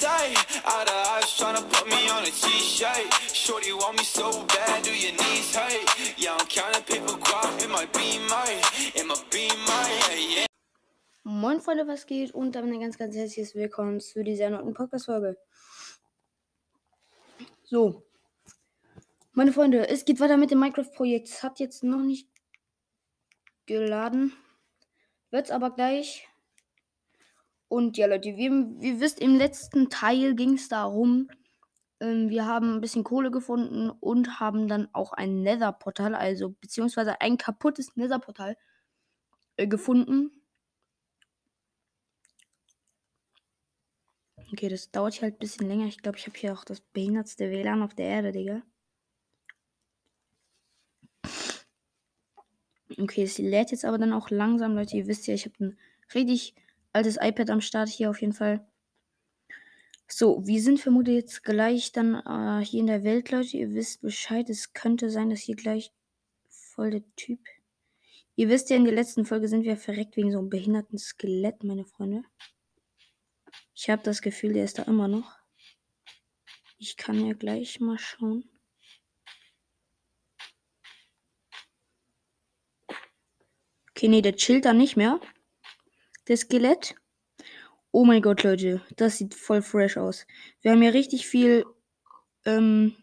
sight. Out of eyes tryna put me on a t-shirt. Shorty want me so bad, do your knees hurt? Yeah, I'm counting paper guap in my beamer, in my beamer, yeah. Moin Freunde, was geht? Und damit ein ganz, ganz herzliches Willkommen zu dieser neuen Podcast-Folge. So. Meine Freunde, es geht weiter mit dem Minecraft-Projekt. Es hat jetzt noch nicht geladen. Wird's aber gleich. Und ja, Leute, wie, wie wisst, im letzten Teil ging es darum, ähm, wir haben ein bisschen Kohle gefunden und haben dann auch ein Nether-Portal, also beziehungsweise ein kaputtes Nether-Portal äh, gefunden. Okay, das dauert hier halt ein bisschen länger. Ich glaube, ich habe hier auch das behindertste WLAN auf der Erde, Digga. Okay, es lädt jetzt aber dann auch langsam, Leute. Ihr wisst ja, ich habe ein richtig altes iPad am Start hier auf jeden Fall. So, wir sind vermutlich jetzt gleich dann äh, hier in der Welt, Leute. Ihr wisst Bescheid. Es könnte sein, dass hier gleich voll der Typ. Ihr wisst ja, in der letzten Folge sind wir verreckt wegen so einem behinderten Skelett, meine Freunde. Ich habe das Gefühl, der ist da immer noch. Ich kann ja gleich mal schauen. Okay, nee, der chillt da nicht mehr. Der Skelett. Oh mein Gott, Leute. Das sieht voll fresh aus. Wir haben ja richtig viel, ähm,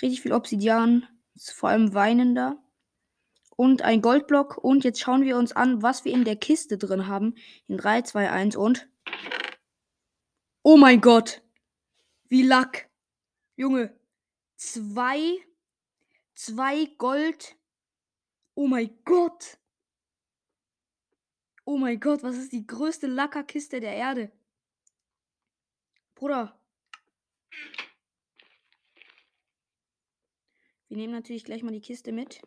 richtig viel Obsidian. Vor allem weinender. Und ein Goldblock. Und jetzt schauen wir uns an, was wir in der Kiste drin haben. In 3, 2, 1 und. Oh mein Gott. Wie Lack. Junge. Zwei. Zwei Gold. Oh mein Gott. Oh mein Gott, was ist die größte Lackerkiste der Erde? Bruder. Wir nehmen natürlich gleich mal die Kiste mit.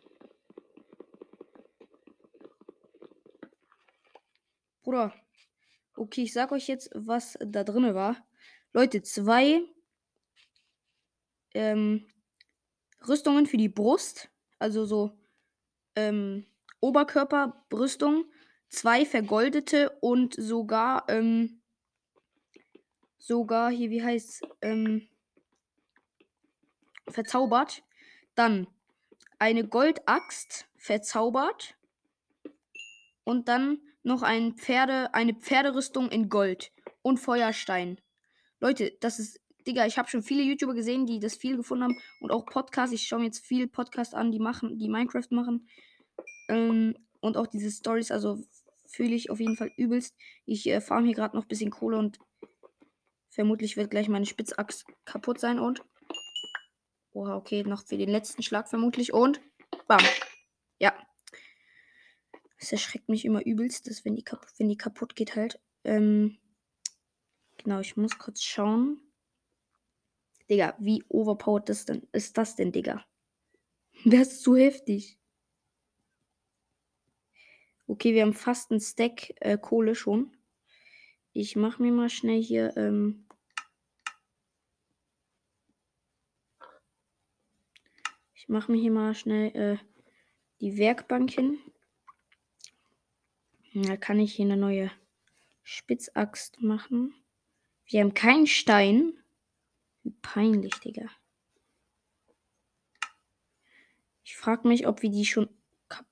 Bruder. Okay, ich sag euch jetzt, was da drin war. Leute, zwei ähm, Rüstungen für die Brust. Also so ähm, Oberkörperrüstung zwei vergoldete und sogar, ähm, sogar hier, wie heißt ähm, verzaubert. Dann eine Goldaxt verzaubert. Und dann noch ein Pferde, eine Pferderüstung in Gold und Feuerstein. Leute, das ist, Digga, ich habe schon viele YouTuber gesehen, die das viel gefunden haben und auch Podcasts. Ich schaue mir jetzt viel Podcasts an, die machen, die Minecraft machen. Ähm, und auch diese Stories, also fühle ich auf jeden Fall übelst. Ich äh, farm hier gerade noch ein bisschen Kohle und vermutlich wird gleich meine Spitzachs kaputt sein und. Oha, okay, noch für den letzten Schlag vermutlich und. Bam. Ja. Das erschreckt mich immer übelst, dass wenn die, kap wenn die kaputt geht halt. Ähm, genau, ich muss kurz schauen. Digga, wie overpowered das denn, ist das denn, Digga? Das ist zu heftig. Okay, wir haben fast einen Stack äh, Kohle schon. Ich mache mir mal schnell hier. Ähm ich mache mir hier mal schnell äh, die Werkbank hin. Da kann ich hier eine neue Spitzaxt machen. Wir haben keinen Stein. Wie peinlich, Digga. Ich frage mich, ob wir die schon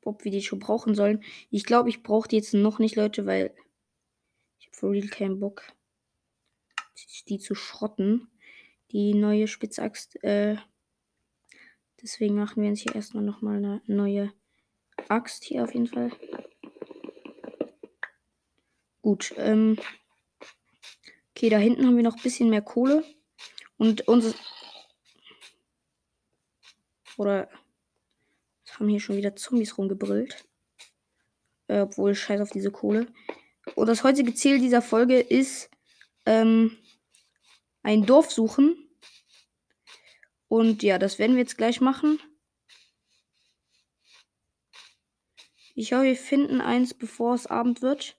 ob wir die schon brauchen sollen. Ich glaube, ich brauche die jetzt noch nicht, Leute, weil ich habe for real keinen Bock, die zu schrotten. Die neue Spitzaxt. Äh, deswegen machen wir uns hier erstmal nochmal eine neue Axt hier auf jeden Fall. Gut. Ähm, okay, da hinten haben wir noch ein bisschen mehr Kohle. Und unser. Oder haben hier schon wieder Zombies rumgebrüllt. Äh, obwohl, scheiß auf diese Kohle. Und das heutige Ziel dieser Folge ist, ähm, ein Dorf suchen. Und ja, das werden wir jetzt gleich machen. Ich hoffe, wir finden eins, bevor es Abend wird.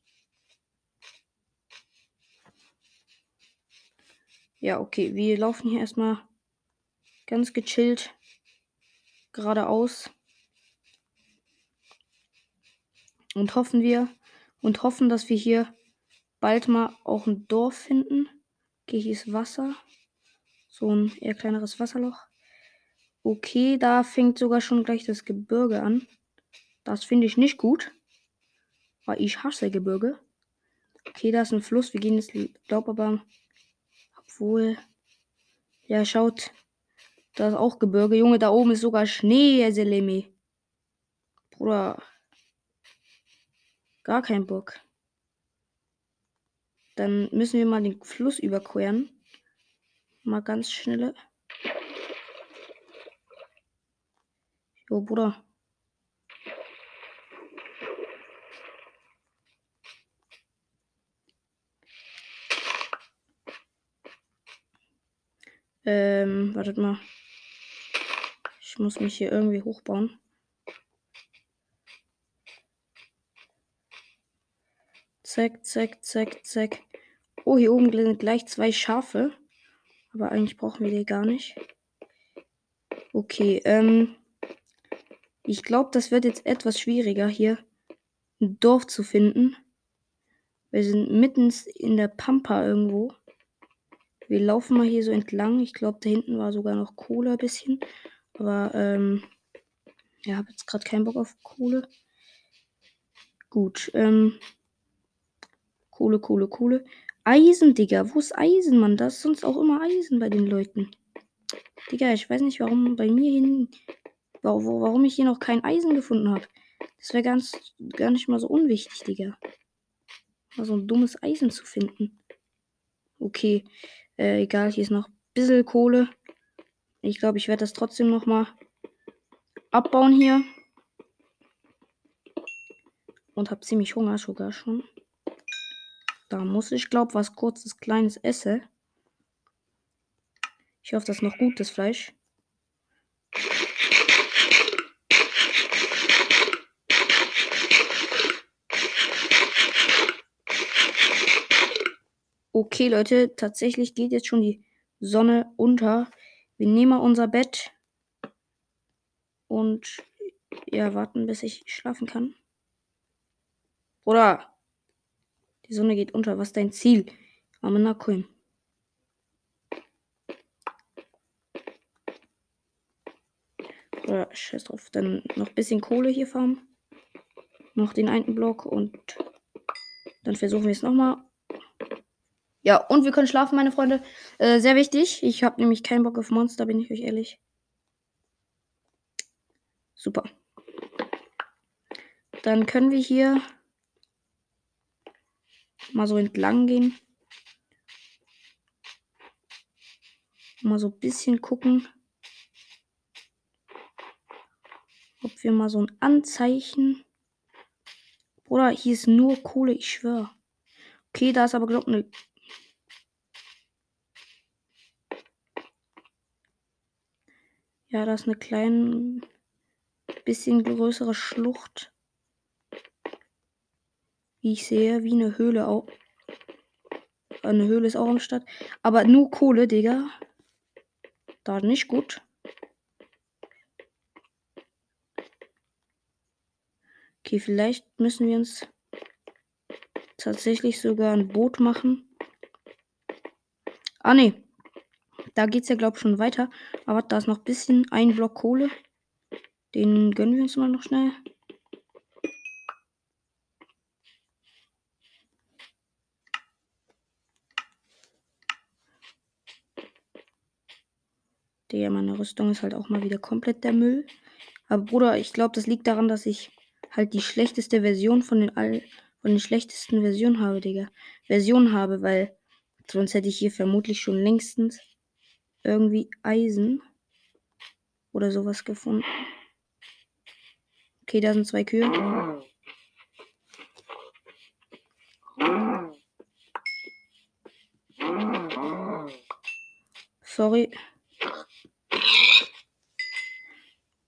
Ja, okay, wir laufen hier erstmal ganz gechillt geradeaus. Und hoffen wir und hoffen, dass wir hier bald mal auch ein Dorf finden. Okay, hier ist Wasser. So ein eher kleineres Wasserloch. Okay, da fängt sogar schon gleich das Gebirge an. Das finde ich nicht gut. Weil ich hasse Gebirge. Okay, da ist ein Fluss. Wir gehen jetzt, glaub aber. Obwohl. Ja, schaut. Da ist auch Gebirge. Junge, da oben ist sogar Schnee, Selemi. Bruder. Gar kein Bock. Dann müssen wir mal den Fluss überqueren. Mal ganz schnelle. Jo, Bruder. Ähm, wartet mal. Ich muss mich hier irgendwie hochbauen. Zack, zack, zack, zack. Oh, hier oben sind gleich zwei Schafe. Aber eigentlich brauchen wir die gar nicht. Okay, ähm. Ich glaube, das wird jetzt etwas schwieriger, hier ein Dorf zu finden. Wir sind mitten in der Pampa irgendwo. Wir laufen mal hier so entlang. Ich glaube, da hinten war sogar noch Kohle ein bisschen. Aber, ähm, ja, habe jetzt gerade keinen Bock auf Kohle. Gut, ähm, Kohle, Kohle, Kohle. Eisen, Digga. Wo ist Eisen, Mann? Da ist sonst auch immer Eisen bei den Leuten. Digga, ich weiß nicht, warum bei mir hin, warum ich hier noch kein Eisen gefunden habe. Das wäre ganz, gar nicht mal so unwichtig, Digga. Mal so ein dummes Eisen zu finden. Okay, äh, egal, hier ist noch ein bisschen Kohle. Ich glaube, ich werde das trotzdem noch mal abbauen hier. Und habe ziemlich Hunger sogar schon. Da muss ich, glaube was kurzes, kleines esse. Ich hoffe, das ist noch gutes Fleisch. Okay, Leute, tatsächlich geht jetzt schon die Sonne unter. Wir nehmen mal unser Bett und ja, warten, bis ich schlafen kann. Oder die Sonne geht unter. Was ist dein Ziel? Amenakoim. Oder scheiß drauf. Dann noch ein bisschen Kohle hier farmen. Noch den einen Block und dann versuchen wir es nochmal. Ja, und wir können schlafen, meine Freunde. Äh, sehr wichtig. Ich habe nämlich keinen Bock auf Monster, bin ich euch ehrlich. Super. Dann können wir hier mal so entlang gehen. Mal so ein bisschen gucken, ob wir mal so ein Anzeichen. Oder hier ist nur Kohle, ich schwöre. Okay, da ist aber, glaube ich, eine. Ja, da ist eine kleine, bisschen größere Schlucht wie ich sehe, wie eine Höhle auch. Eine Höhle ist auch am Start. Aber nur Kohle, Digga. Da nicht gut. Okay, vielleicht müssen wir uns tatsächlich sogar ein Boot machen. Ah, ne. Da geht's ja, glaube ich, schon weiter. Aber da ist noch ein bisschen ein Block Kohle. Den gönnen wir uns mal noch schnell. Digga, meine Rüstung ist halt auch mal wieder komplett der Müll. Aber Bruder, ich glaube, das liegt daran, dass ich halt die schlechteste Version von den all von den schlechtesten Versionen habe, Digga. Version habe, weil sonst hätte ich hier vermutlich schon längstens irgendwie Eisen oder sowas gefunden. Okay, da sind zwei Kühe. Sorry.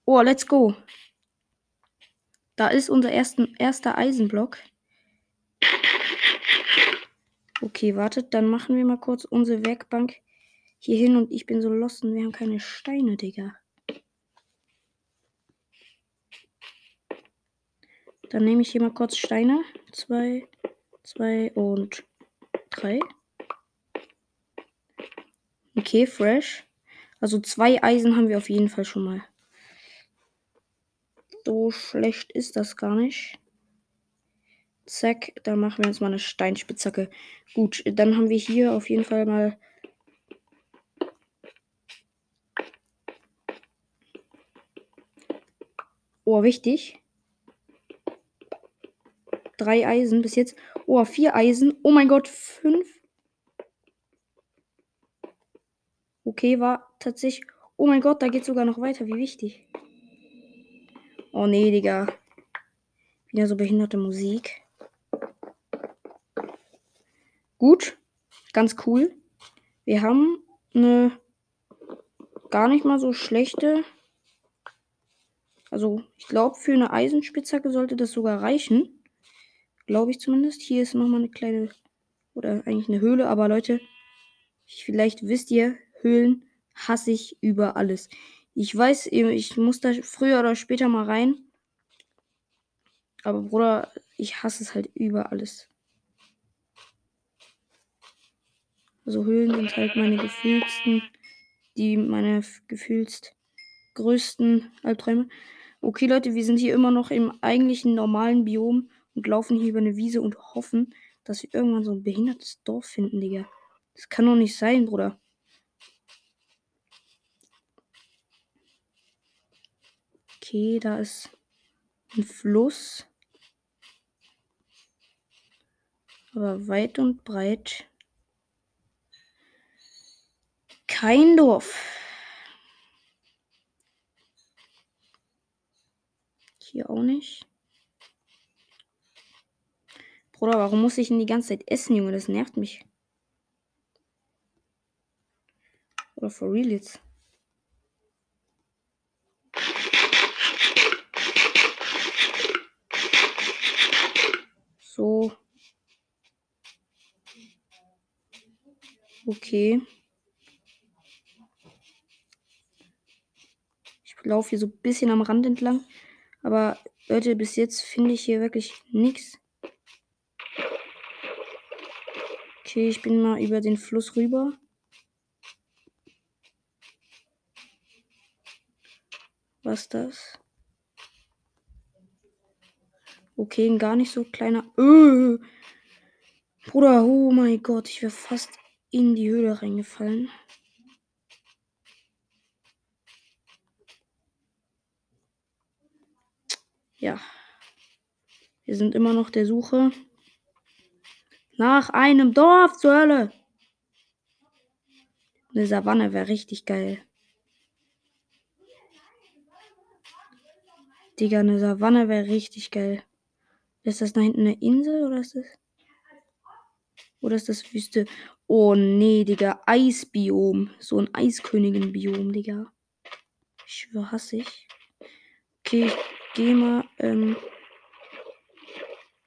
Oh, let's go. Da ist unser ersten, erster Eisenblock. Okay, wartet, dann machen wir mal kurz unsere Werkbank hier hin und ich bin so lost und wir haben keine Steine, Digga. Dann nehme ich hier mal kurz Steine. Zwei, zwei und drei. Okay, fresh. Also zwei Eisen haben wir auf jeden Fall schon mal. So schlecht ist das gar nicht. Zack, da machen wir jetzt mal eine Steinspitzhacke. Gut, dann haben wir hier auf jeden Fall mal. Oh, wichtig. Drei Eisen bis jetzt. Oh, vier Eisen. Oh mein Gott, fünf. Okay, war tatsächlich. Oh mein Gott, da geht sogar noch weiter. Wie wichtig. Oh nee, Digga. Wieder so behinderte Musik. Gut. Ganz cool. Wir haben eine gar nicht mal so schlechte. Also, ich glaube, für eine Eisenspitzhacke sollte das sogar reichen. Glaube ich zumindest. Hier ist nochmal eine kleine. Oder eigentlich eine Höhle. Aber Leute, vielleicht wisst ihr, Höhlen hasse ich über alles. Ich weiß, ich muss da früher oder später mal rein. Aber Bruder, ich hasse es halt über alles. Also Höhlen sind halt meine gefühlsten, die meine gefühlst größten Albträume. Okay, Leute, wir sind hier immer noch im eigentlichen normalen Biom und laufen hier über eine Wiese und hoffen, dass wir irgendwann so ein behindertes Dorf finden, Digga. Das kann doch nicht sein, Bruder. Okay, da ist ein Fluss. aber weit und breit kein Dorf. Hier auch nicht. Bruder, warum muss ich denn die ganze Zeit essen, Junge? Das nervt mich. Oder for real jetzt? So. Okay. Ich laufe hier so ein bisschen am Rand entlang. Aber Leute, bis jetzt finde ich hier wirklich nichts. Okay, ich bin mal über den Fluss rüber. Was das? Okay, ein gar nicht so kleiner. Öh. Bruder, oh mein Gott, ich wäre fast in die Höhle reingefallen. Ja. Wir sind immer noch der Suche nach einem Dorf zur Hölle. Eine Savanne wäre richtig geil. Digga, eine Savanne wäre richtig geil. Ist das da hinten eine Insel oder ist das? Oder ist das Wüste? Oh nee, Digga. Eisbiom. So ein Eiskönigin-Biom, Digga. Ich schwöre, hasse ich. Okay, ich geh mal, ähm.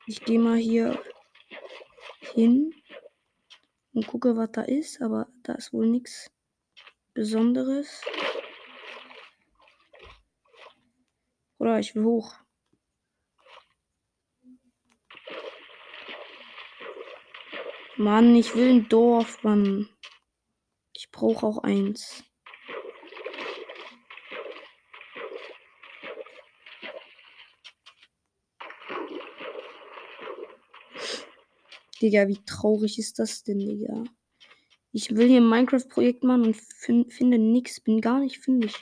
Ich geh mal hier hin und gucke, was da ist, aber da ist wohl nichts Besonderes. Oder ich will hoch. Mann, ich will ein Dorf, Mann. Ich brauche auch eins. Digga, wie traurig ist das denn, Digga? Ich will hier ein Minecraft-Projekt machen und fin finde nichts. Bin gar nicht fündig.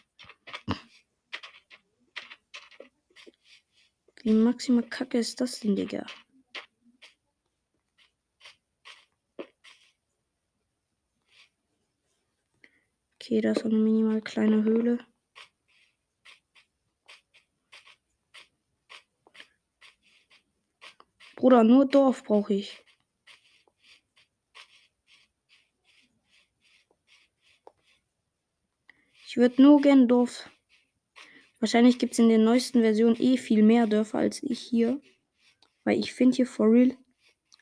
Wie maximal kacke ist das denn, Digga? Okay, da ist eine minimal kleine Höhle. Bruder, nur Dorf brauche ich. Ich würde nur gern Dorf. Wahrscheinlich gibt es in der neuesten Version eh viel mehr Dörfer als ich hier. Weil ich finde hier for real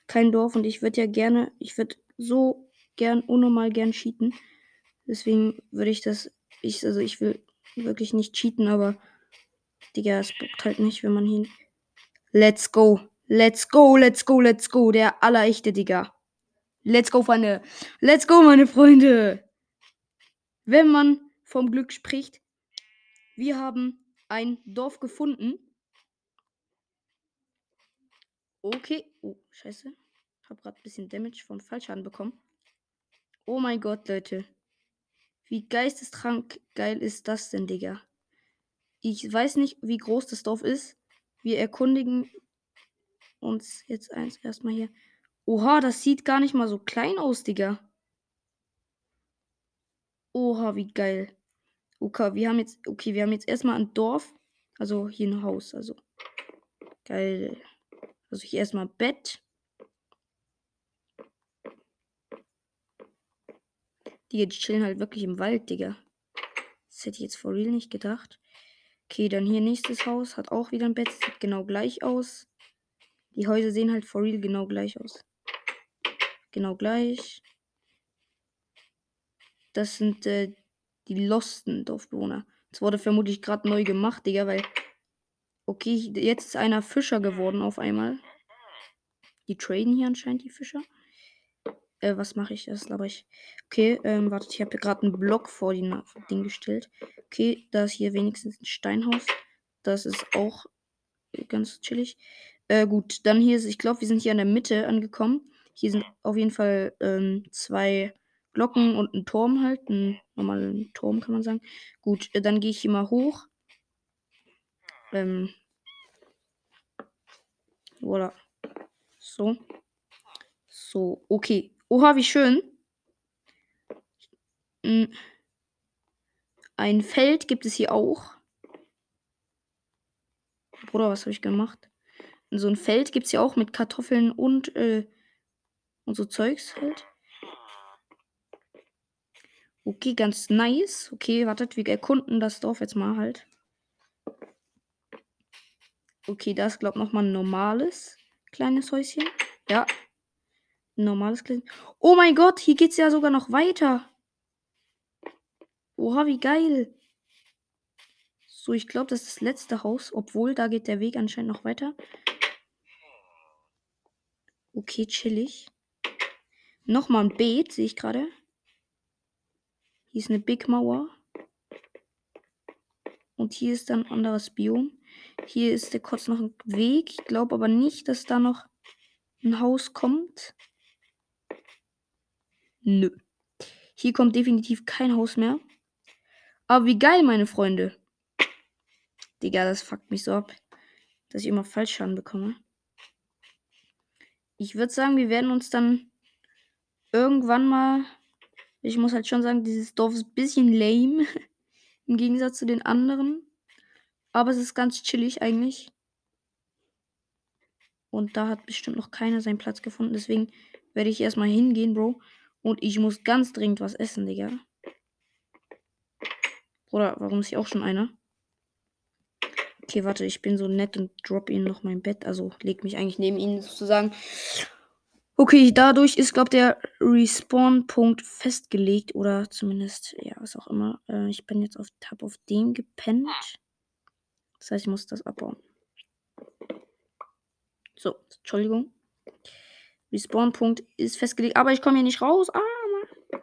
kein Dorf und ich würde ja gerne, ich würde so gern, unnormal gern cheaten. Deswegen würde ich das. Ich, also ich will wirklich nicht cheaten, aber Digga, es bockt halt nicht, wenn man hin. Let's go. Let's go, let's go, let's go. Der allerechte, Digga. Let's go, Freunde. Let's go, meine Freunde. wenn man vom Glück spricht. Wir haben ein Dorf gefunden. Okay. Oh, scheiße. Hab gerade ein bisschen Damage vom Fallschaden bekommen. Oh mein Gott, Leute. Wie geisteskrank geil ist das denn, Digga? Ich weiß nicht, wie groß das Dorf ist. Wir erkundigen uns jetzt eins erstmal hier. Oha, das sieht gar nicht mal so klein aus, Digga. Oha, wie geil. Okay, wir haben jetzt, okay, wir haben jetzt erstmal ein Dorf. Also hier ein Haus, also. Geil. Also hier erstmal Bett. Die, chillen halt wirklich im Wald, Digga. Das hätte ich jetzt for real nicht gedacht. Okay, dann hier nächstes Haus. Hat auch wieder ein Bett. Sieht genau gleich aus. Die Häuser sehen halt for real genau gleich aus. Genau gleich. Das sind äh, die losten Dorfbewohner. Das wurde vermutlich gerade neu gemacht, Digga, weil. Okay, jetzt ist einer Fischer geworden auf einmal. Die traden hier anscheinend, die Fischer. Äh, was mache ich? Das glaube ich. Okay, ähm, wartet, ich habe gerade einen Block vor die Ding gestellt. Okay, da ist hier wenigstens ein Steinhaus. Das ist auch ganz chillig. Äh, gut, dann hier ist, ich glaube, wir sind hier in der Mitte angekommen. Hier sind auf jeden Fall ähm, zwei Glocken und ein Turm halt. Ein normalen Turm kann man sagen. Gut, äh, dann gehe ich hier mal hoch. Ähm. Voilà. So. So, okay. Oha, wie schön. Hm. Ein Feld gibt es hier auch. Bruder, was habe ich gemacht? so ein Feld gibt es ja auch mit Kartoffeln und, äh, und so Zeugs halt. Okay, ganz nice. Okay, wartet, wir erkunden das Dorf jetzt mal halt. Okay, da ist, glaube ich, nochmal ein normales kleines Häuschen. Ja, normales Kleid. Oh mein Gott, hier geht's ja sogar noch weiter. Oha, wie geil. So, ich glaube, das ist das letzte Haus, obwohl da geht der Weg anscheinend noch weiter. Okay, chillig. Nochmal ein Beet, sehe ich gerade. Hier ist eine Big Mauer. Und hier ist dann ein anderes Biom. Hier ist der kurz noch ein Weg. Ich glaube aber nicht, dass da noch ein Haus kommt. Nö. Hier kommt definitiv kein Haus mehr. Aber wie geil, meine Freunde. Digga, das fuckt mich so ab, dass ich immer Fallschaden bekomme. Ich würde sagen, wir werden uns dann irgendwann mal. Ich muss halt schon sagen, dieses Dorf ist ein bisschen lame. Im Gegensatz zu den anderen. Aber es ist ganz chillig eigentlich. Und da hat bestimmt noch keiner seinen Platz gefunden. Deswegen werde ich erstmal hingehen, Bro. Und ich muss ganz dringend was essen, Digga. Bruder, warum ist hier auch schon einer? Okay, warte, ich bin so nett und drop ihn noch mein Bett. Also leg mich eigentlich neben ihn sozusagen. Okay, dadurch ist, glaube der Respawn-Punkt festgelegt. Oder zumindest, ja, was auch immer. Äh, ich bin jetzt auf Tab auf dem gepennt. Das heißt, ich muss das abbauen. So, Entschuldigung. Respawn-Punkt ist festgelegt. Aber ich komme hier nicht raus. Ah, Mann.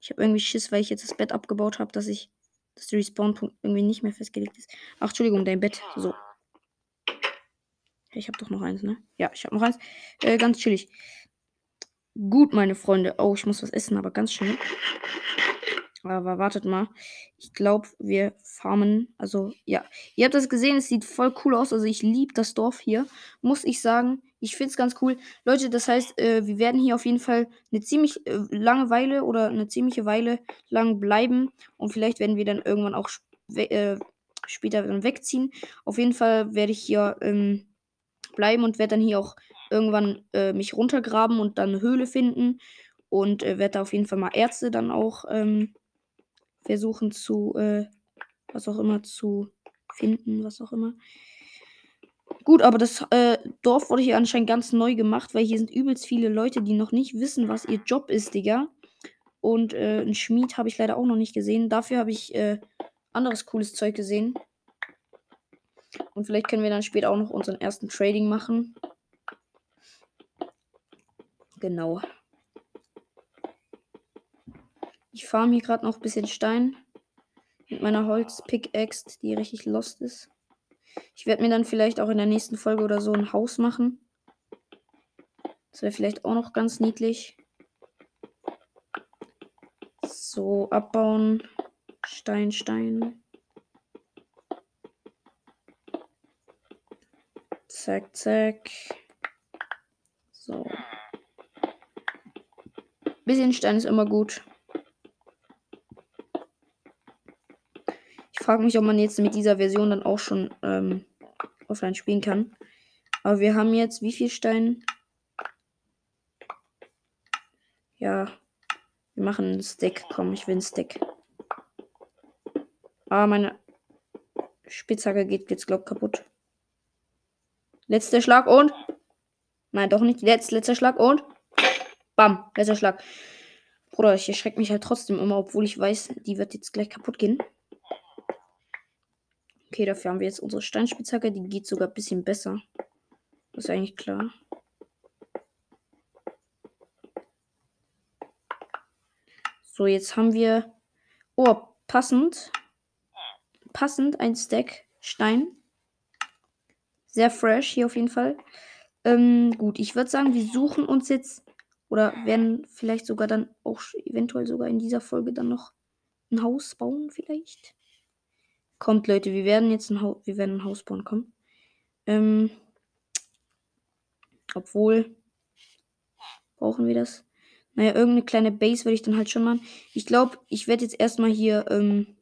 Ich habe irgendwie Schiss, weil ich jetzt das Bett abgebaut habe, dass ich, dass der Respawn-Punkt irgendwie nicht mehr festgelegt ist. Ach, Entschuldigung, dein Bett. So. Ich habe doch noch eins, ne? Ja, ich habe noch eins. Äh, ganz chillig. Gut, meine Freunde. Oh, ich muss was essen, aber ganz schnell. Aber wartet mal. Ich glaube, wir farmen. Also, ja. Ihr habt das gesehen, es sieht voll cool aus. Also, ich liebe das Dorf hier. Muss ich sagen. Ich finde es ganz cool. Leute, das heißt, äh, wir werden hier auf jeden Fall eine ziemlich äh, lange Weile oder eine ziemliche Weile lang bleiben. Und vielleicht werden wir dann irgendwann auch äh, später dann wegziehen. Auf jeden Fall werde ich hier ähm, bleiben und werde dann hier auch irgendwann äh, mich runtergraben und dann eine Höhle finden. Und äh, werde da auf jeden Fall mal Ärzte dann auch ähm, versuchen zu, äh, was auch immer, zu finden, was auch immer. Gut, aber das äh, Dorf wurde hier anscheinend ganz neu gemacht, weil hier sind übelst viele Leute, die noch nicht wissen, was ihr Job ist, Digga. Und äh, ein Schmied habe ich leider auch noch nicht gesehen. Dafür habe ich äh, anderes cooles Zeug gesehen. Und vielleicht können wir dann später auch noch unseren ersten Trading machen. Genau. Ich farm hier gerade noch ein bisschen Stein. Mit meiner Holz-Pickaxe, die richtig lost ist. Ich werde mir dann vielleicht auch in der nächsten Folge oder so ein Haus machen. Das wäre vielleicht auch noch ganz niedlich. So, abbauen. Stein, Stein. Zack, zack. So. Bisschen Stein ist immer gut. Frage mich, ob man jetzt mit dieser Version dann auch schon ähm, offline spielen kann. Aber wir haben jetzt wie viel Stein? Ja. Wir machen einen Stack. Komm, ich will einen Stack. Ah, meine Spitzhacke geht jetzt, glaub kaputt. Letzter Schlag und. Nein, doch nicht. Letz, letzter Schlag und. Bam, letzter Schlag. Bruder, ich erschrecke mich halt trotzdem immer, obwohl ich weiß, die wird jetzt gleich kaputt gehen. Okay, dafür haben wir jetzt unsere Steinspitzhacke. Die geht sogar ein bisschen besser. Das ist eigentlich klar. So, jetzt haben wir. Oh, passend. Passend ein Stack Stein. Sehr fresh hier auf jeden Fall. Ähm, gut, ich würde sagen, wir suchen uns jetzt oder werden vielleicht sogar dann auch eventuell sogar in dieser Folge dann noch ein Haus bauen, vielleicht. Kommt, Leute, wir werden jetzt ein Haus, wir werden ein Haus bauen, komm. Ähm, obwohl, brauchen wir das? Naja, irgendeine kleine Base würde ich dann halt schon machen. Ich glaube, ich werde jetzt erstmal hier, ähm,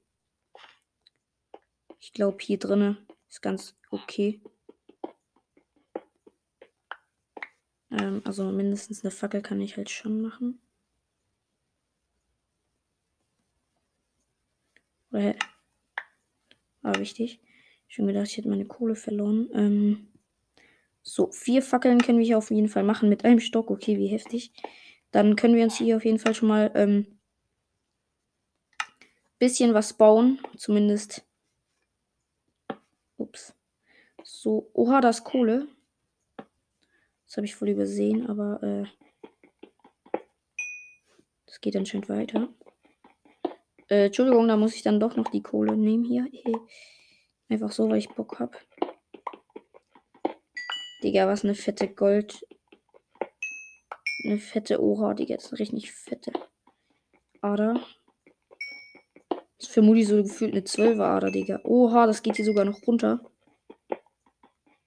ich glaube, hier drinne ist ganz okay. Ähm, also mindestens eine Fackel kann ich halt schon machen. Oder war wichtig. Schon gedacht, ich hätte meine Kohle verloren. Ähm, so, vier Fackeln können wir hier auf jeden Fall machen mit einem Stock. Okay, wie heftig. Dann können wir uns hier auf jeden Fall schon mal ähm, bisschen was bauen. Zumindest. Ups. So, oha, das Kohle. Das habe ich voll übersehen, aber äh, das geht anscheinend weiter. Äh, Entschuldigung, da muss ich dann doch noch die Kohle nehmen hier. Einfach so, weil ich Bock habe. Digga, was eine fette Gold. Eine fette Ora, Digga. Das ist eine richtig fette Ader. Das ist vermutlich so gefühlt eine 12er Ader, Digga. Oha, das geht hier sogar noch runter.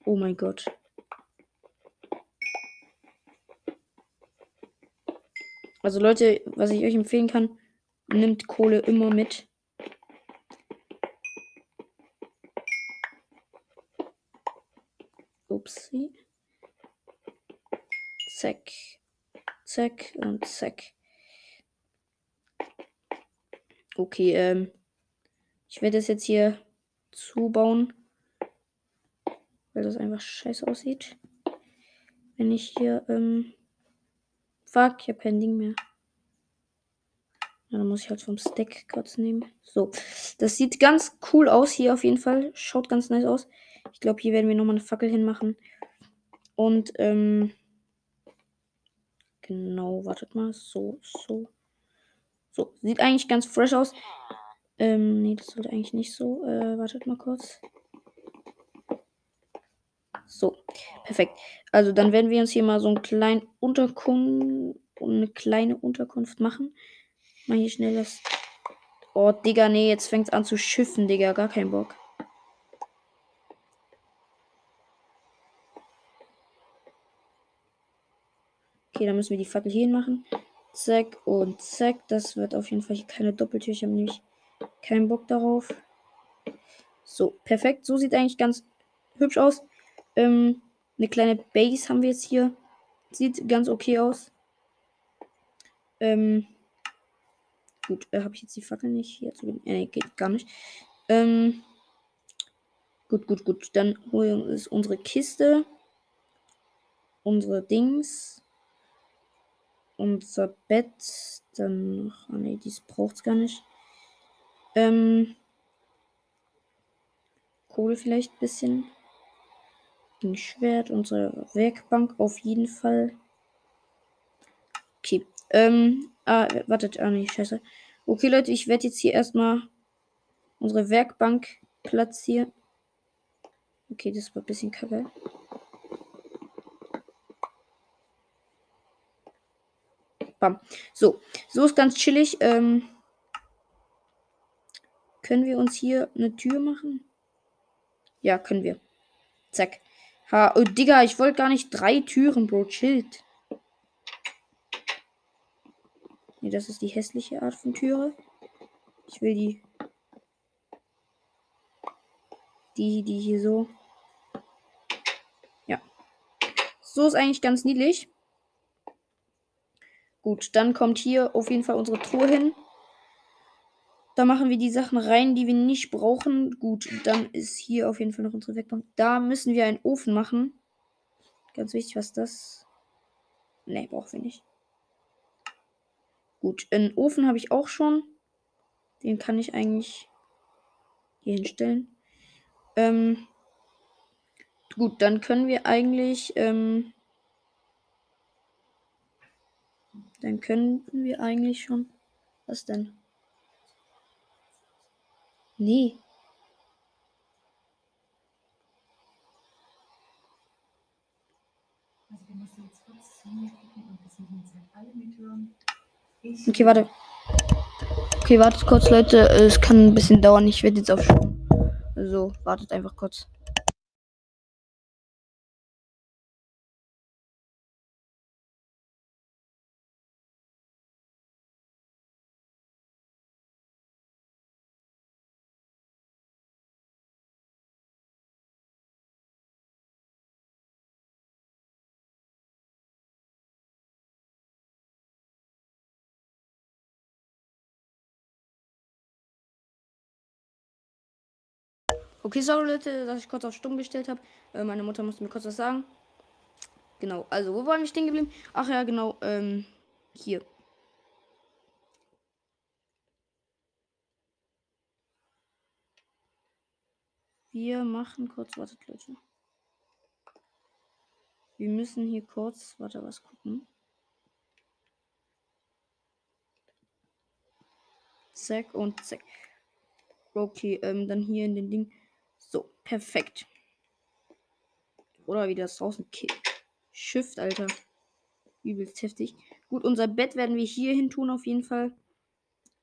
Oh mein Gott. Also Leute, was ich euch empfehlen kann, nimmt Kohle immer mit. Upsi. Zack. Zack und zack. Okay, ähm. Ich werde das jetzt hier zubauen. Weil das einfach scheiße aussieht. Wenn ich hier, ähm. Fuck, ich habe kein Ding mehr. Ja, dann muss ich halt vom Stack kurz nehmen. So, das sieht ganz cool aus hier auf jeden Fall. Schaut ganz nice aus. Ich glaube, hier werden wir nochmal eine Fackel hinmachen. Und, ähm, genau, wartet mal. So, so. So, sieht eigentlich ganz fresh aus. Ähm, nee, das sollte eigentlich nicht so. Äh, wartet mal kurz. So, perfekt. Also dann werden wir uns hier mal so einen kleinen Unterkunft, eine kleine Unterkunft machen. Mal hier schnell das. Oh, Digga, nee, jetzt fängt es an zu schiffen, Digga. Gar kein Bock. Okay, dann müssen wir die Fackel hier machen. Zack und zack. Das wird auf jeden Fall keine Doppeltür. Ich habe nämlich keinen Bock darauf. So, perfekt. So sieht eigentlich ganz hübsch aus. Ähm, eine kleine Base haben wir jetzt hier. Sieht ganz okay aus. Ähm, gut, äh, habe ich jetzt die Fackel nicht hier zu äh, geht gar nicht. Ähm, gut, gut, gut. Dann holen wir unsere Kiste. Unsere Dings. Unser Bett. Dann noch. Ah, nee, dies braucht es gar nicht. Ähm, Kohle vielleicht ein bisschen. Ein Schwert, unsere Werkbank auf jeden Fall. Okay. Ähm, ah, wartet, ah nee, scheiße. Okay, Leute, ich werde jetzt hier erstmal unsere Werkbank platzieren. Okay, das war ein bisschen kacke. Bam. So, so ist ganz chillig. Ähm, können wir uns hier eine Tür machen? Ja, können wir. Zack. Ha, oh, Digga, ich wollte gar nicht drei Türen, Bro. Chillt. Nee, das ist die hässliche Art von Türe. Ich will die. Die, die hier so. Ja. So ist eigentlich ganz niedlich. Gut, dann kommt hier auf jeden Fall unsere Truhe hin. Da machen wir die Sachen rein, die wir nicht brauchen. Gut, dann ist hier auf jeden Fall noch unsere Werkbank. Da müssen wir einen Ofen machen. Ganz wichtig, was das. Ne, brauchen wir nicht. Gut, einen Ofen habe ich auch schon. Den kann ich eigentlich hier hinstellen. Ähm, gut, dann können wir eigentlich. Ähm, dann können wir eigentlich schon. Was denn? Nee. Okay, warte. Okay, wartet kurz, Leute. Es kann ein bisschen dauern. Ich werde jetzt auf. So, wartet einfach kurz. Okay, sorry Leute, dass ich kurz auf Stumm gestellt habe. Äh, meine Mutter musste mir kurz was sagen. Genau, also wo waren wir stehen geblieben? Ach ja, genau, ähm, hier. Wir machen kurz, wartet Leute. Wir müssen hier kurz, warte, was gucken. Zack und zack. Okay, ähm, dann hier in den Ding. So, perfekt. Oder wie das draußen kickt. Shift, Alter. Übelst heftig. Gut, unser Bett werden wir hier hin tun, auf jeden Fall.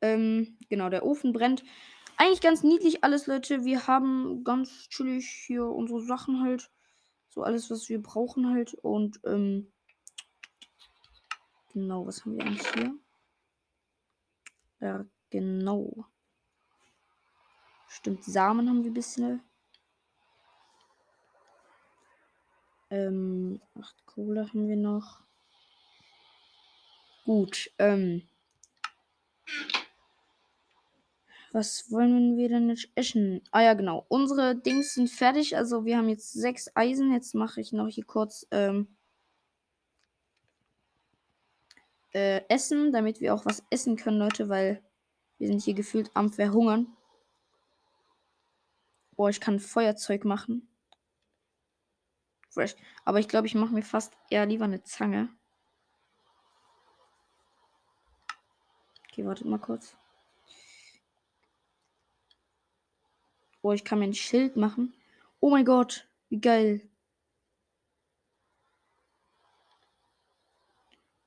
Ähm, genau, der Ofen brennt. Eigentlich ganz niedlich alles, Leute. Wir haben ganz chillig hier unsere Sachen halt. So alles, was wir brauchen halt. Und, ähm, genau, was haben wir eigentlich hier? Ja, genau. Stimmt, Samen haben wir ein bisschen. Ähm, acht Kohle haben wir noch. Gut, ähm. Was wollen wir denn jetzt essen? Ah ja, genau. Unsere Dings sind fertig. Also wir haben jetzt sechs Eisen. Jetzt mache ich noch hier kurz ähm, äh, Essen, damit wir auch was essen können, Leute, weil wir sind hier gefühlt am Verhungern. Boah, ich kann Feuerzeug machen fresh. Aber ich glaube, ich mache mir fast eher lieber eine Zange. Okay, wartet mal kurz. Oh, ich kann mir ein Schild machen. Oh mein Gott, wie geil.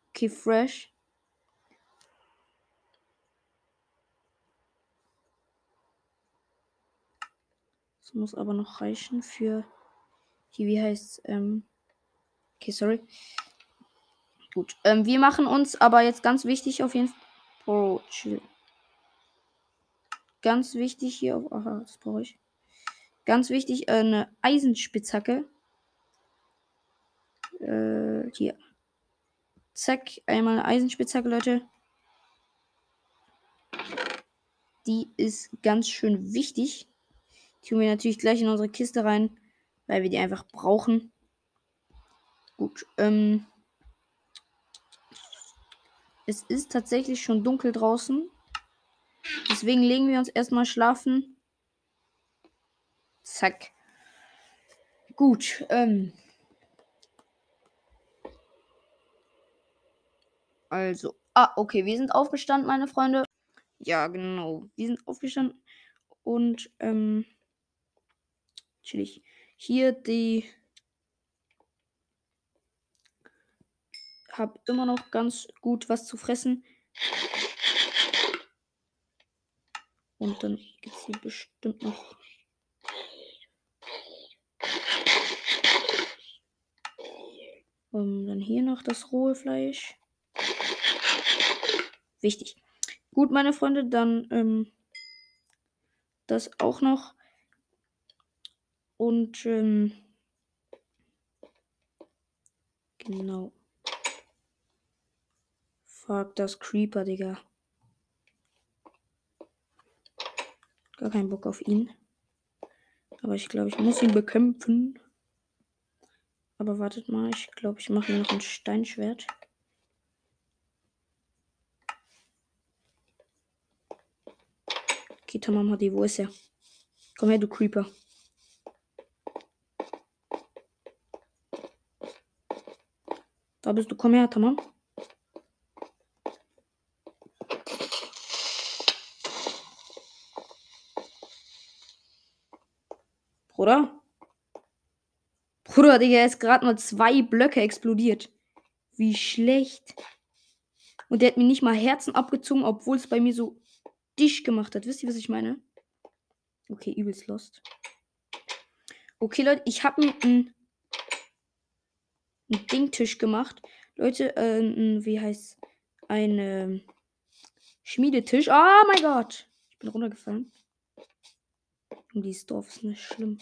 Okay, fresh. Das muss aber noch reichen für hier, wie heißt ähm, Okay, sorry. Gut. Ähm, wir machen uns aber jetzt ganz wichtig auf jeden Fall. Oh, chill. Ganz wichtig hier. Aha, das brauche ich. Ganz wichtig, äh, eine Eisenspitzhacke. Äh, hier. Zack, einmal eine Eisenspitzhacke, Leute. Die ist ganz schön wichtig. Die tun wir natürlich gleich in unsere Kiste rein weil wir die einfach brauchen. Gut, ähm. Es ist tatsächlich schon dunkel draußen. Deswegen legen wir uns erstmal schlafen. Zack. Gut, ähm. Also. Ah, okay, wir sind aufgestanden, meine Freunde. Ja, genau. Wir sind aufgestanden und ähm, chillig. Hier die. Hab immer noch ganz gut was zu fressen. Und dann gibt es hier bestimmt noch. Um, dann hier noch das rohe Fleisch. Wichtig. Gut, meine Freunde, dann ähm, das auch noch. Und ähm, genau. Fuck, das Creeper, Digga. Gar keinen Bock auf ihn. Aber ich glaube, ich muss ihn bekämpfen. Aber wartet mal, ich glaube, ich mache mir noch ein Steinschwert. Okay, Tamam Hadi, wo ist er? Komm her, du Creeper. Da bist du, komm her, Tamam. Bruder? Bruder, Digga, ist gerade mal zwei Blöcke explodiert. Wie schlecht. Und der hat mir nicht mal Herzen abgezogen, obwohl es bei mir so dicht gemacht hat. Wisst ihr, was ich meine? Okay, übelst lost. Okay, Leute, ich habe mir einen, einen Dingtisch gemacht. Leute, äh, ein, wie heißt ein ähm, Schmiedetisch. Oh mein Gott. Ich bin runtergefallen. Und dieses Dorf ist nicht schlimm.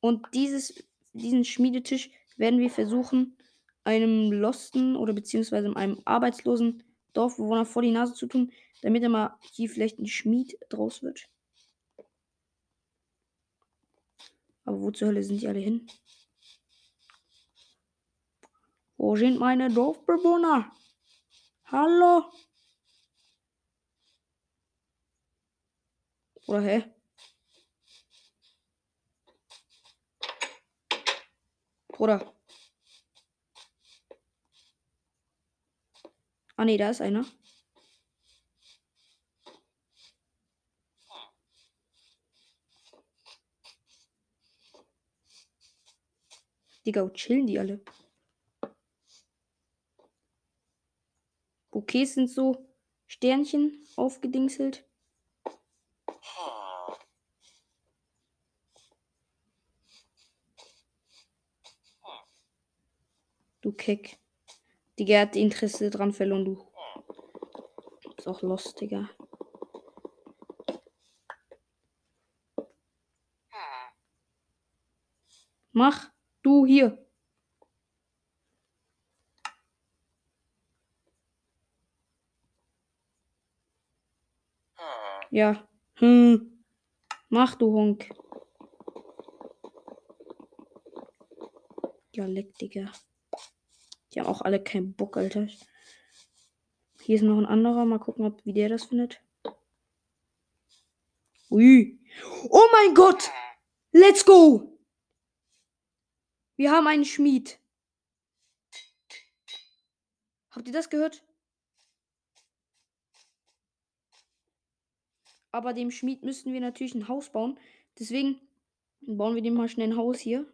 Und dieses, diesen Schmiedetisch werden wir versuchen, einem Losten oder beziehungsweise einem arbeitslosen Dorfbewohner vor die Nase zu tun, damit er mal hier vielleicht ein Schmied draus wird. Aber wo zur Hölle sind die alle hin? Wo sind meine Dorfbewohner? Hallo? Oder hä? Bruder. Ah ne, da ist einer. Digga, chillen die alle? Okay, sind so Sternchen aufgedingselt. Du Keck. Digga hat Interesse dran verloren, du. Ist auch lost, Digga. Mach du hier. Ja. Hm. Mach du Honk. Ja, leck, Digga. Die haben auch alle keinen Bock, Alter. Hier ist noch ein anderer. Mal gucken, ob, wie der das findet. Ui. Oh mein Gott! Let's go! Wir haben einen Schmied. Habt ihr das gehört? Aber dem Schmied müssten wir natürlich ein Haus bauen. Deswegen bauen wir dem mal schnell ein Haus hier.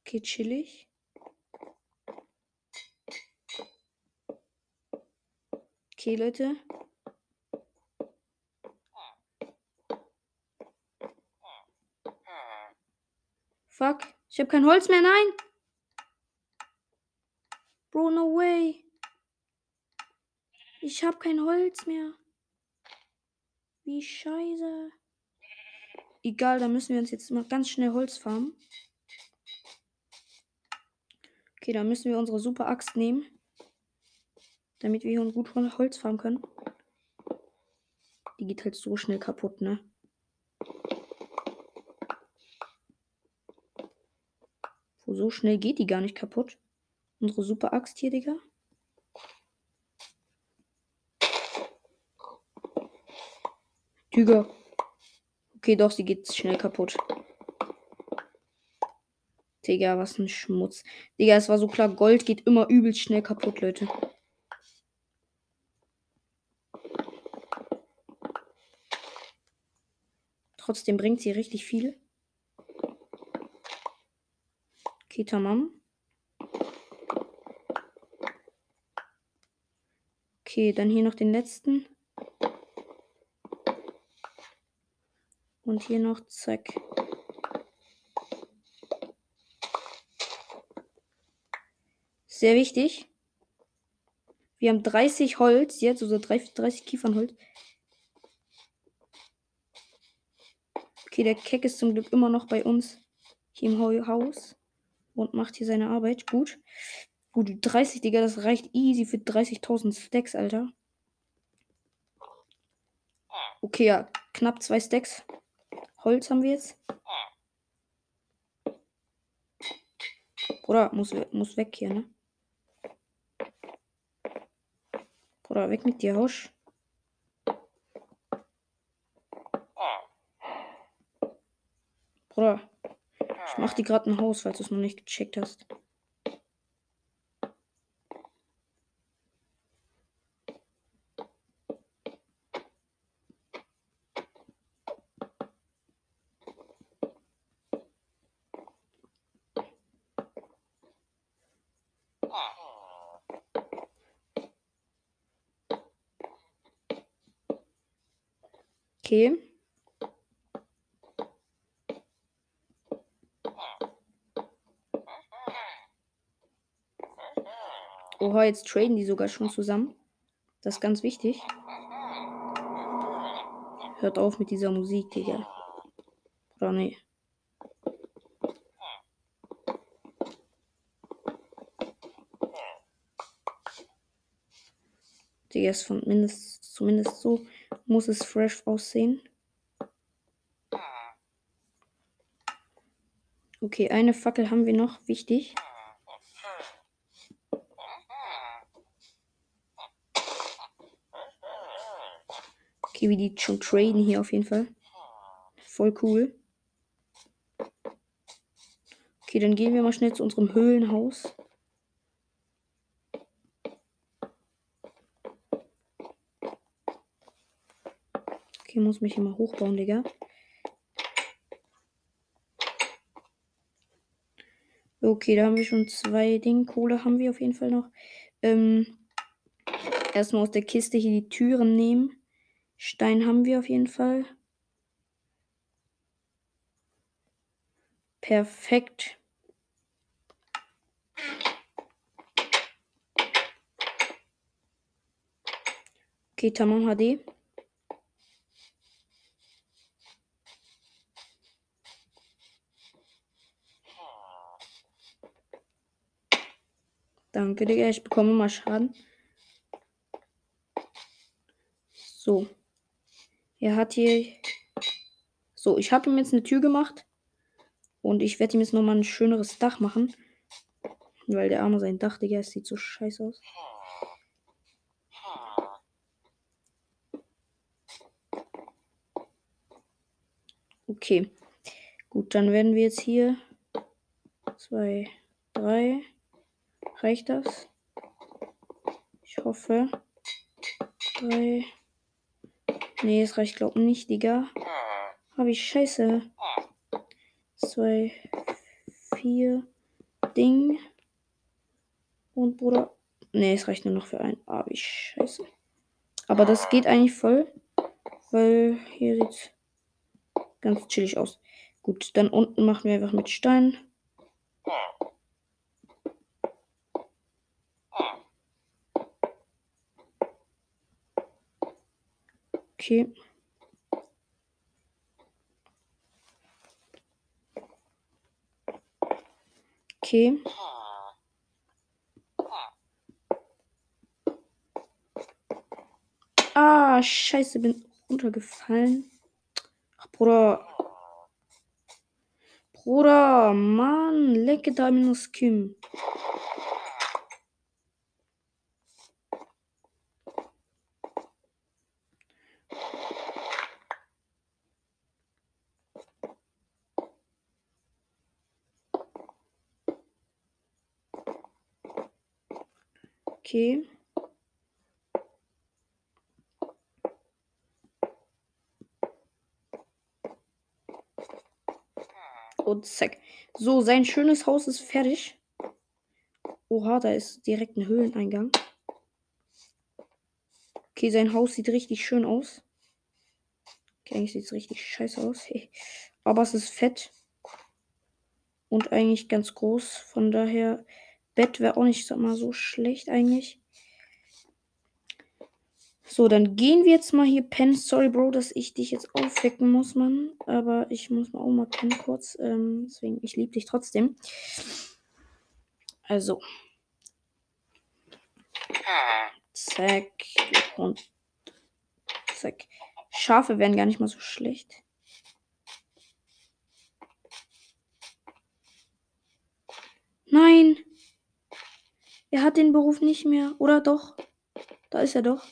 Okay, chillig. Okay, Leute. Fuck. Ich habe kein Holz mehr, nein. Bro, no way. Ich habe kein Holz mehr. Wie scheiße. Egal, da müssen wir uns jetzt mal ganz schnell Holz farmen. Okay, dann müssen wir unsere super Axt nehmen. Damit wir hier gut Holz farmen können. Die geht halt so schnell kaputt, ne? So schnell geht die gar nicht kaputt. Unsere super Axt hier, Digga. Digga. Okay, doch, sie geht schnell kaputt. Digga, was ein Schmutz. Digga, es war so klar, Gold geht immer übelst schnell kaputt, Leute. Trotzdem bringt sie richtig viel. Okay, tamam. Okay, dann hier noch den letzten. Und hier noch, zack. Sehr wichtig. Wir haben 30 Holz jetzt, also 30 Kiefernholz. Okay, der Keck ist zum Glück immer noch bei uns hier im Haus und macht hier seine Arbeit. Gut. Gut, 30, Digga, das reicht easy für 30.000 Stacks, Alter. Okay, ja, knapp zwei Stacks. Holz haben wir jetzt. Oder muss, muss weg hier, ne? Bruder, weg mit dir, Hosch. Bruder, ich mach dir gerade ein Haus, falls du es noch nicht gecheckt hast. Okay. Oha, jetzt traden die sogar schon zusammen. Das ist ganz wichtig. Hört auf mit dieser Musik, Digga. Oder nee. Digga ist von mindestens, zumindest so muss es fresh aussehen. Okay, eine Fackel haben wir noch. Wichtig. Okay, wie die schon traden hier auf jeden Fall. Voll cool. Okay, dann gehen wir mal schnell zu unserem Höhlenhaus. Okay, muss mich immer hochbauen, Digga. Okay, da haben wir schon zwei Dinge. Kohle haben wir auf jeden Fall noch. Ähm, erstmal aus der Kiste hier die Türen nehmen. Stein haben wir auf jeden Fall. Perfekt. Okay, Tamam HD. Danke, Digga. Ich bekomme mal Schaden. So. Er hat hier. So, ich habe ihm jetzt eine Tür gemacht. Und ich werde ihm jetzt nochmal ein schöneres Dach machen. Weil der Arme sein Dach, Digga, sieht so scheiße aus. Okay. Gut, dann werden wir jetzt hier zwei, drei. Reicht das? Ich hoffe. Drei. Nee, es reicht glaube ich nicht, Digga. Habe ich scheiße. Zwei, vier. Ding. Und Bruder. Nee, es reicht nur noch für ein. Ah, wie scheiße. Aber das geht eigentlich voll. Weil hier sieht ganz chillig aus. Gut, dann unten machen wir einfach mit Stein. Okay. Okay. Ah, scheiße, bin runtergefallen. Ach, Bruder. Bruder, Mann, lecke da minus Kim. Okay. Und zack. So, sein schönes Haus ist fertig. Oha, da ist direkt ein Höhleneingang. Okay, sein Haus sieht richtig schön aus. Okay, eigentlich sieht es richtig scheiße aus. Aber es ist fett. Und eigentlich ganz groß. Von daher, Bett wäre auch nicht sag mal, so schlecht eigentlich. So, dann gehen wir jetzt mal hier pennen. Sorry, Bro, dass ich dich jetzt aufwecken muss, Mann. Aber ich muss mal auch mal pennen kurz. Ähm, deswegen, ich liebe dich trotzdem. Also. Zack. Und zack. Schafe wären gar nicht mal so schlecht. Nein. Er hat den Beruf nicht mehr. Oder doch? Da ist er doch.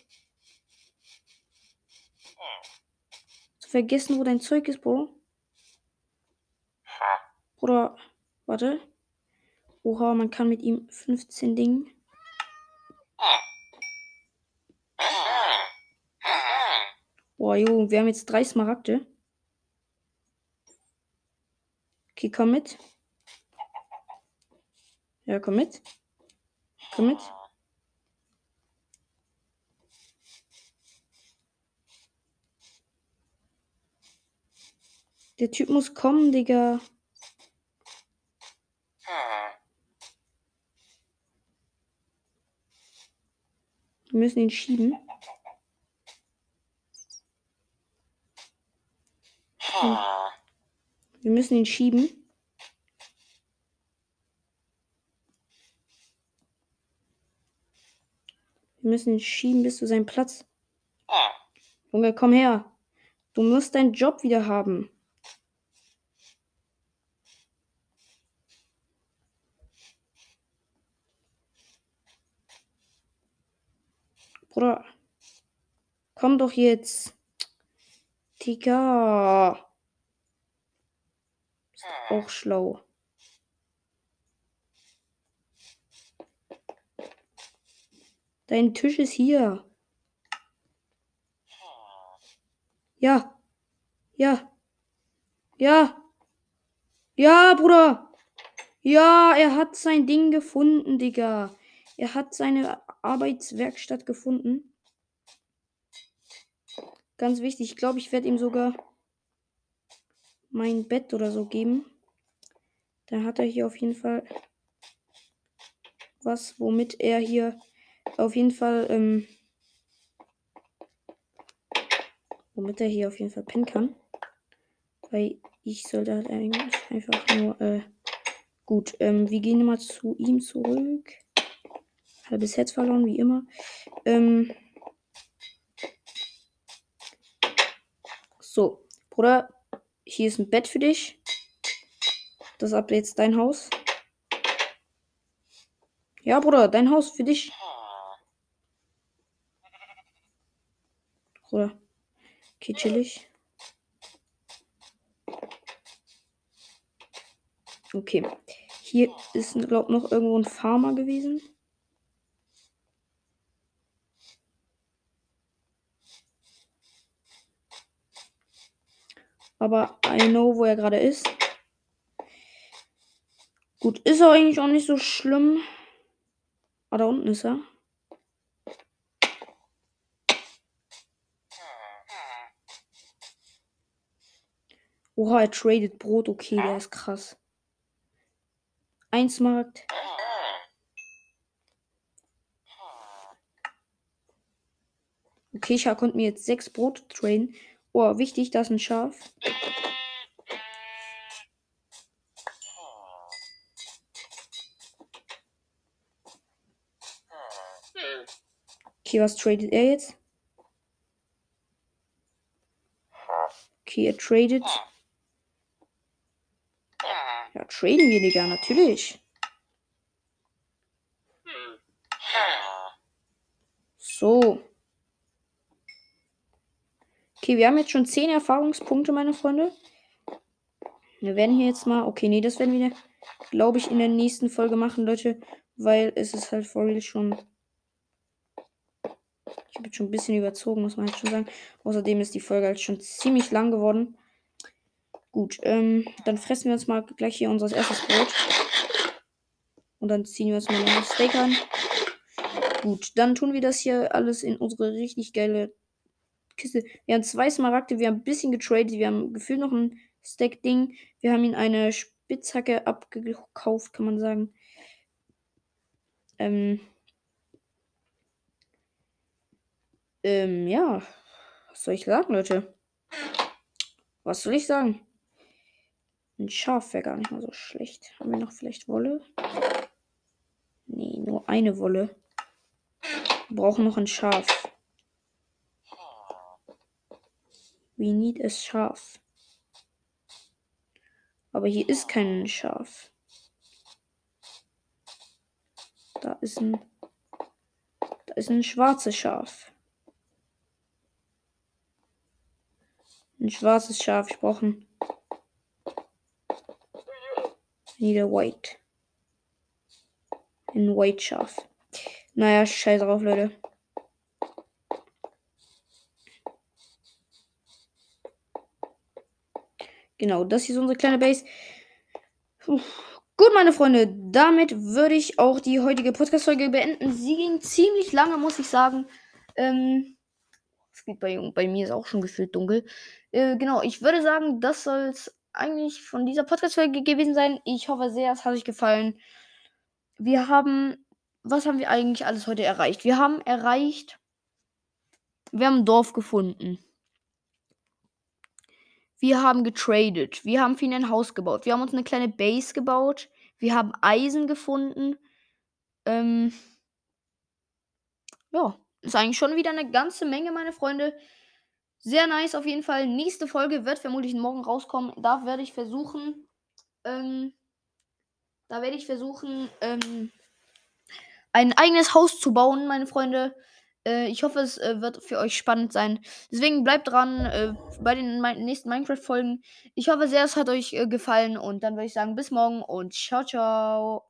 vergessen, wo dein Zeug ist, Bro. Oder, warte. Oha, man kann mit ihm 15 Dingen. Boah, jo, wir haben jetzt drei Smaragde. Okay, komm mit. Ja, komm mit. Komm mit. Der Typ muss kommen, Digga. Wir müssen ihn schieben. Wir müssen ihn schieben. Müssen ihn schieben bis zu seinem Platz. Junge, komm her. Du musst deinen Job wieder haben. Bruder. Komm doch jetzt. Digga. Ist auch schlau. Dein Tisch ist hier. Ja. Ja. Ja. Ja, Bruder. Ja, er hat sein Ding gefunden, Digga. Er hat seine Arbeitswerkstatt gefunden. Ganz wichtig, ich glaube, ich werde ihm sogar mein Bett oder so geben. Dann hat er hier auf jeden Fall was, womit er hier auf jeden Fall, ähm, womit er hier auf jeden Fall pennen kann. Weil ich sollte halt eigentlich einfach nur, äh, gut, ähm, wir gehen mal zu ihm zurück. Halbes Herz verloren, wie immer. Ähm so, Bruder, hier ist ein Bett für dich. Das ist ab jetzt dein Haus. Ja, Bruder, dein Haus für dich. Bruder. Chillig. Okay. Hier ist, glaube ich, noch irgendwo ein Farmer gewesen. Aber I know, wo er gerade ist. Gut, ist er eigentlich auch nicht so schlimm. Ah, da unten ist er. Oha, er tradet Brot. Okay, der ist krass. Eins Markt. Okay, ich konnte mir jetzt sechs Brot traden. Oh, wichtig, da ist ein Schaf. Okay, was tradet er jetzt? Okay, er tradet. Ja, traden wir, Digga, natürlich. So. Okay, wir haben jetzt schon 10 Erfahrungspunkte, meine Freunde. Wir werden hier jetzt mal. Okay, nee, das werden wir, glaube ich, in der nächsten Folge machen, Leute. Weil es ist halt for real schon Ich habe jetzt schon ein bisschen überzogen, muss man halt schon sagen. Außerdem ist die Folge halt schon ziemlich lang geworden. Gut, ähm, dann fressen wir uns mal gleich hier unser erstes Brot. Und dann ziehen wir uns mal ein Steak an. Gut, dann tun wir das hier alles in unsere richtig geile Kiste. Wir haben zwei Smaragde, wir haben ein bisschen getradet, wir haben gefühlt noch ein Stack-Ding. Wir haben ihn eine Spitzhacke abgekauft, kann man sagen. Ähm, ähm, ja. Was soll ich sagen, Leute? Was soll ich sagen? Ein Schaf wäre gar nicht mal so schlecht. Haben wir noch vielleicht Wolle? Nee, nur eine Wolle. Wir brauchen noch ein Schaf. We need a Schaf. Aber hier ist kein Schaf. Da ist ein. Da ist ein schwarzes Schaf. Ein schwarzes Schaf. Ich brauche ein. Need a white. Ein white Schaf. Naja, scheiß drauf, Leute. Genau, das ist unsere kleine Base. Gut, meine Freunde, damit würde ich auch die heutige Podcast-Folge beenden. Sie ging ziemlich lange, muss ich sagen. Ähm, es bei, bei mir ist auch schon gefühlt dunkel. Äh, genau, ich würde sagen, das soll es eigentlich von dieser Podcast-Folge gewesen sein. Ich hoffe sehr, es hat euch gefallen. Wir haben, was haben wir eigentlich alles heute erreicht? Wir haben erreicht, wir haben ein Dorf gefunden. Wir haben getradet. Wir haben für ihn ein Haus gebaut. Wir haben uns eine kleine Base gebaut. Wir haben Eisen gefunden. Ähm, ja, ist eigentlich schon wieder eine ganze Menge, meine Freunde. Sehr nice auf jeden Fall. Nächste Folge wird vermutlich morgen rauskommen. Da werde ich versuchen, ähm, da werde ich versuchen, ähm, ein eigenes Haus zu bauen, meine Freunde. Äh, ich hoffe, es äh, wird für euch spannend sein. Deswegen bleibt dran äh, bei den nächsten Minecraft-Folgen. Ich hoffe sehr, es hat euch äh, gefallen. Und dann würde ich sagen, bis morgen und ciao, ciao.